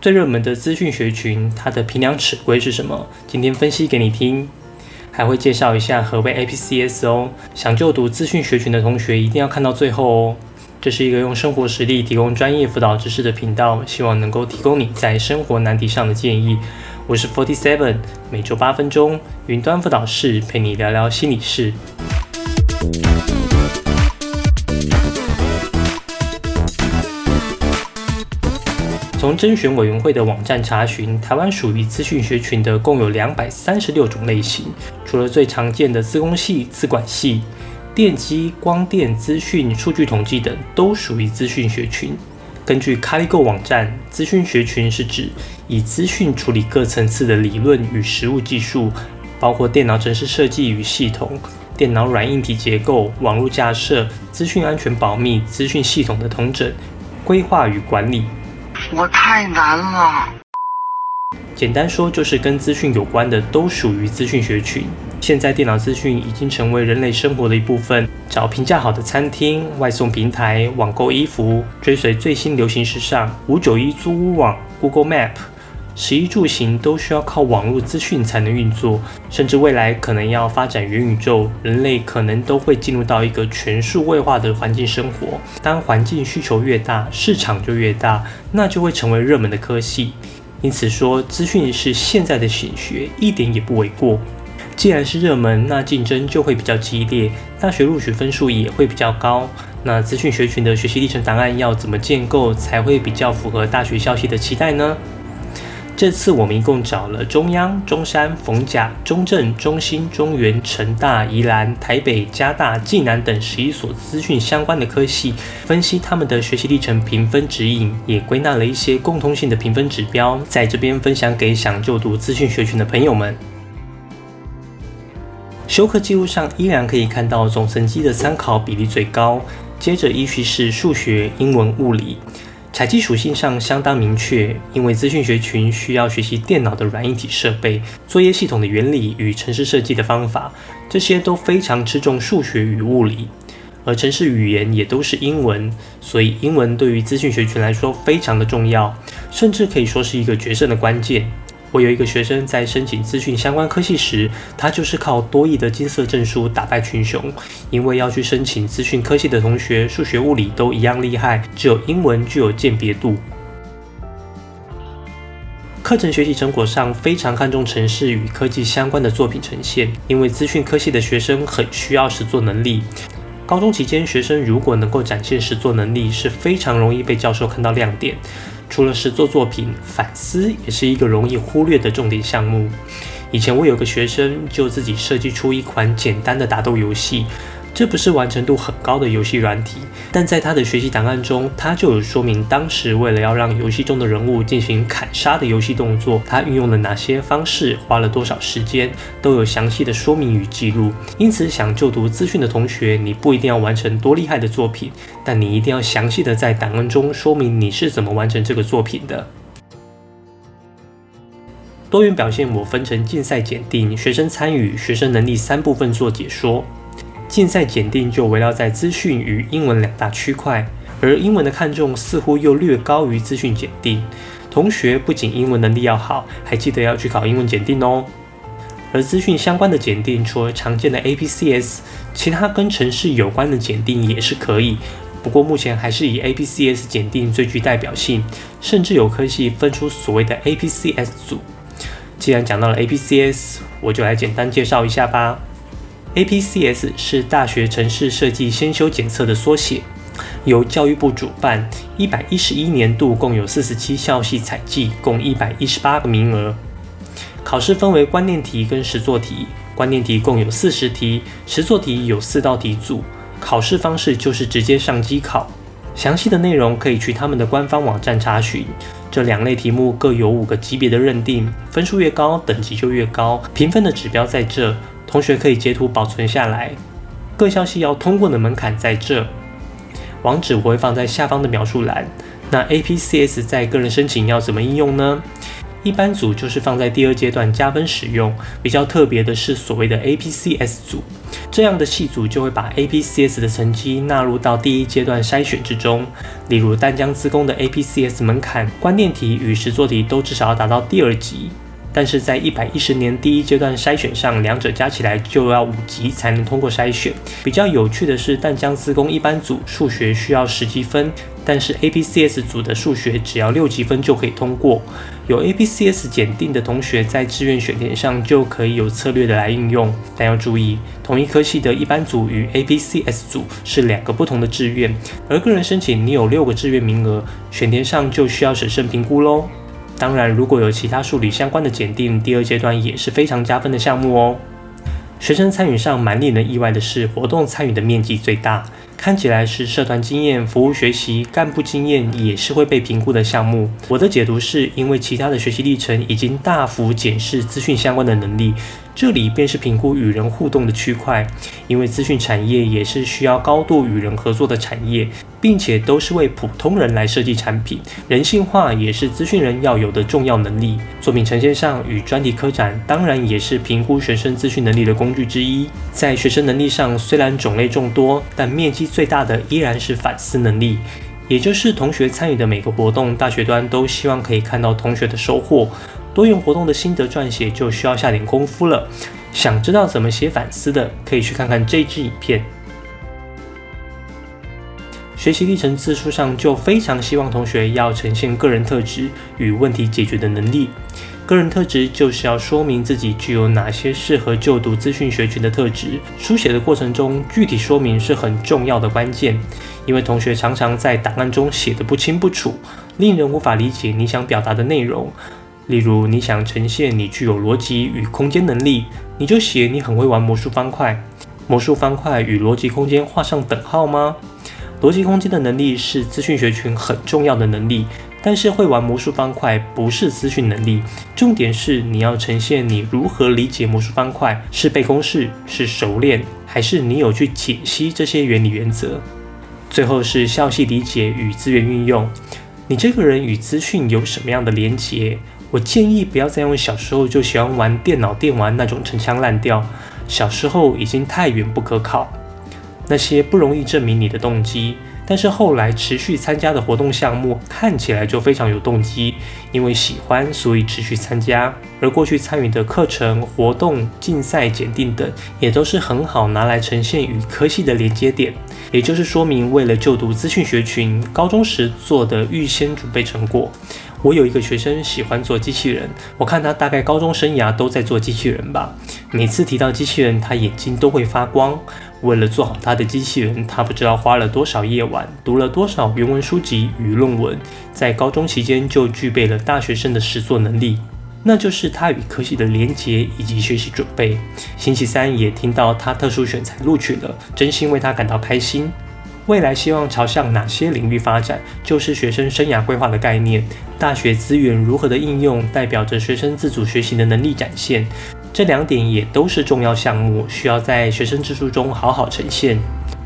最热门的资讯学群，它的评量尺规是什么？今天分析给你听，还会介绍一下何谓 APCS 哦。想就读资讯学群的同学一定要看到最后哦。这是一个用生活实例提供专业辅导知识的频道，希望能够提供你在生活难题上的建议。我是 Forty Seven，每周八分钟，云端辅导室陪你聊聊心理事。甄选委员会的网站查询，台湾属于资讯学群的共有两百三十六种类型。除了最常见的资工系、资管系、电机、光电、资讯、数据统计等，都属于资讯学群。根据 CaliGo 网站，资讯学群是指以资讯处理各层次的理论与实务技术，包括电脑程式设计与系统、电脑软硬体结构、网络架设、资讯安全保密、资讯系统的统整、规划与管理。我太难了。简单说，就是跟资讯有关的都属于资讯学群。现在电脑资讯已经成为人类生活的一部分，找评价好的餐厅、外送平台、网购衣服、追随最新流行时尚、五九一租屋网、Google Map。食衣住行都需要靠网络资讯才能运作，甚至未来可能要发展元宇宙，人类可能都会进入到一个全数位化的环境生活。当环境需求越大，市场就越大，那就会成为热门的科系。因此说，资讯是现在的显学，一点也不为过。既然是热门，那竞争就会比较激烈，大学录取分数也会比较高。那资讯学群的学习历程档案要怎么建构，才会比较符合大学校系的期待呢？这次我们一共找了中央、中山、逢甲、中正、中心、中原、成大、宜兰、台北、加大、暨南等十一所资讯相关的科系，分析他们的学习历程评分指引，也归纳了一些共通性的评分指标，在这边分享给想就读资讯学群的朋友们。修课记录上依然可以看到总成绩的参考比例最高，接着依序是数学、英文、物理。采集属性上相当明确，因为资讯学群需要学习电脑的软硬体设备、作业系统的原理与程式设计的方法，这些都非常吃重数学与物理，而城市语言也都是英文，所以英文对于资讯学群来说非常的重要，甚至可以说是一个决胜的关键。我有一个学生在申请资讯相关科系时，他就是靠多益的金色证书打败群雄。因为要去申请资讯科系的同学，数学、物理都一样厉害，只有英文具有鉴别度。课程学习成果上非常看重城市与科技相关的作品呈现，因为资讯科系的学生很需要实作能力。高中期间，学生如果能够展现实作能力，是非常容易被教授看到亮点。除了实作作品，反思也是一个容易忽略的重点项目。以前我有个学生就自己设计出一款简单的打斗游戏。这不是完成度很高的游戏软体，但在他的学习档案中，他就有说明当时为了要让游戏中的人物进行砍杀的游戏动作，他运用了哪些方式，花了多少时间，都有详细的说明与记录。因此，想就读资讯的同学，你不一定要完成多厉害的作品，但你一定要详细的在档案中说明你是怎么完成这个作品的。多元表现我分成竞赛检定、学生参与、学生能力三部分做解说。竞赛检定就围绕在资讯与英文两大区块，而英文的看重似乎又略高于资讯检定。同学不仅英文能力要好，还记得要去考英文检定哦。而资讯相关的检定，除了常见的 APCS，其他跟城市有关的检定也是可以。不过目前还是以 APCS 检定最具代表性，甚至有科系分出所谓的 APCS 组。既然讲到了 APCS，我就来简单介绍一下吧。APCS 是大学城市设计先修检测的缩写，由教育部主办。一百一十一年度共有四十七校系采集，共一百一十八个名额。考试分为观念题跟实作题，观念题共有四十题，实作题有四道题组。考试方式就是直接上机考，详细的内容可以去他们的官方网站查询。这两类题目各有五个级别的认定，分数越高，等级就越高。评分的指标在这。同学可以截图保存下来。各校系要通过的门槛在这，网址我会放在下方的描述栏。那 APCS 在个人申请要怎么应用呢？一般组就是放在第二阶段加分使用。比较特别的是所谓的 APCS 组，这样的系组就会把 APCS 的成绩纳入到第一阶段筛选之中。例如淡江资工的 APCS 门槛，观念题与实作题都至少要达到第二级。但是在一百一十年第一阶段筛选上，两者加起来就要五级才能通过筛选。比较有趣的是，淡江资工一般组数学需要十积分，但是 APCS 组的数学只要六级分就可以通过。有 APCS 检定的同学在志愿选填上就可以有策略的来运用，但要注意，同一科系的一般组与 APCS 组是两个不同的志愿，而个人申请你有六个志愿名额，选填上就需要审慎评估喽。当然，如果有其他数理相关的检定，第二阶段也是非常加分的项目哦。学生参与上蛮令人意外的是，活动参与的面积最大，看起来是社团经验、服务学习、干部经验也是会被评估的项目。我的解读是因为其他的学习历程已经大幅检视资讯相关的能力。这里便是评估与人互动的区块，因为资讯产业也是需要高度与人合作的产业，并且都是为普通人来设计产品，人性化也是资讯人要有的重要能力。作品呈现上与专题科展当然也是评估学生资讯能力的工具之一。在学生能力上，虽然种类众多，但面积最大的依然是反思能力，也就是同学参与的每个活动，大学端都希望可以看到同学的收获。多元活动的心得撰写就需要下点功夫了。想知道怎么写反思的，可以去看看这支影片。学习历程字数上就非常希望同学要呈现个人特质与问题解决的能力。个人特质就是要说明自己具有哪些适合就读资讯学群的特质。书写的过程中，具体说明是很重要的关键，因为同学常常在档案中写的不清不楚，令人无法理解你想表达的内容。例如，你想呈现你具有逻辑与空间能力，你就写你很会玩魔术方块。魔术方块与逻辑空间画上等号吗？逻辑空间的能力是资讯学群很重要的能力，但是会玩魔术方块不是资讯能力。重点是你要呈现你如何理解魔术方块，是背公式，是熟练，还是你有去解析这些原理原则？最后是校系理解与资源运用，你这个人与资讯有什么样的连结？我建议不要再用小时候就喜欢玩电脑电玩那种陈腔滥调，小时候已经太远不可靠，那些不容易证明你的动机。但是后来持续参加的活动项目看起来就非常有动机，因为喜欢所以持续参加。而过去参与的课程、活动、竞赛、检定等，也都是很好拿来呈现与科系的连接点。也就是说明，为了就读资讯学群，高中时做的预先准备成果。我有一个学生喜欢做机器人，我看他大概高中生涯都在做机器人吧。每次提到机器人，他眼睛都会发光。为了做好他的机器人，他不知道花了多少夜晚，读了多少原文书籍与论文，在高中期间就具备了大学生的实作能力，那就是他与科系的连结以及学习准备。星期三也听到他特殊选材录取了，真心为他感到开心。未来希望朝向哪些领域发展，就是学生生涯规划的概念。大学资源如何的应用，代表着学生自主学习的能力展现。这两点也都是重要项目，需要在学生之书中好好呈现。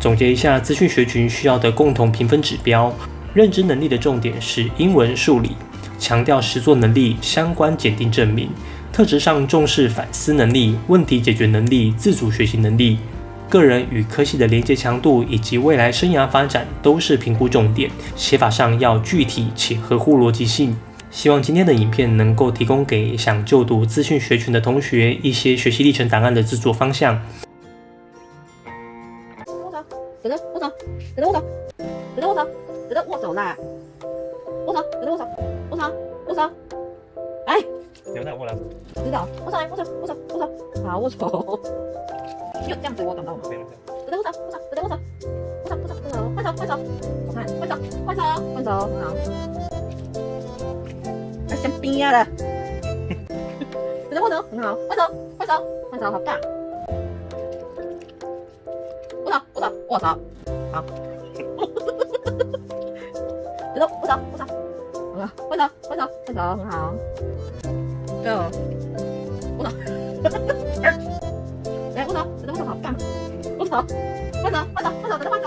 总结一下，资讯学群需要的共同评分指标：认知能力的重点是英文、数理，强调实作能力、相关检定证明；特质上重视反思能力、问题解决能力、自主学习能力。个人与科系的连接强度以及未来生涯发展都是评估重点，写法上要具体且合乎逻辑性。希望今天的影片能够提供给想就读资讯学群的同学一些学习历程档案的制作方向。握手，等着握手，等着握手，等着握手，等着握手啦！握手，等着握手，握手，握手，哎，有点握了，知道，握手，握手，握手，握手，好握手。哟，这样子我感到吗？等着握手，握手，等着握手，握手，握手，握手，换手，换手，我看，换手，换手，换手，好。还像冰呀的，等着握手，很好，换手，换手，换手，好棒。握手，握手，握手，好。等着握手，握手，好了，换手，换手，换手，很好。Go，握手。来握手，等着握手，好棒！握手，握手，握手，握手，等着握手，握手，握手，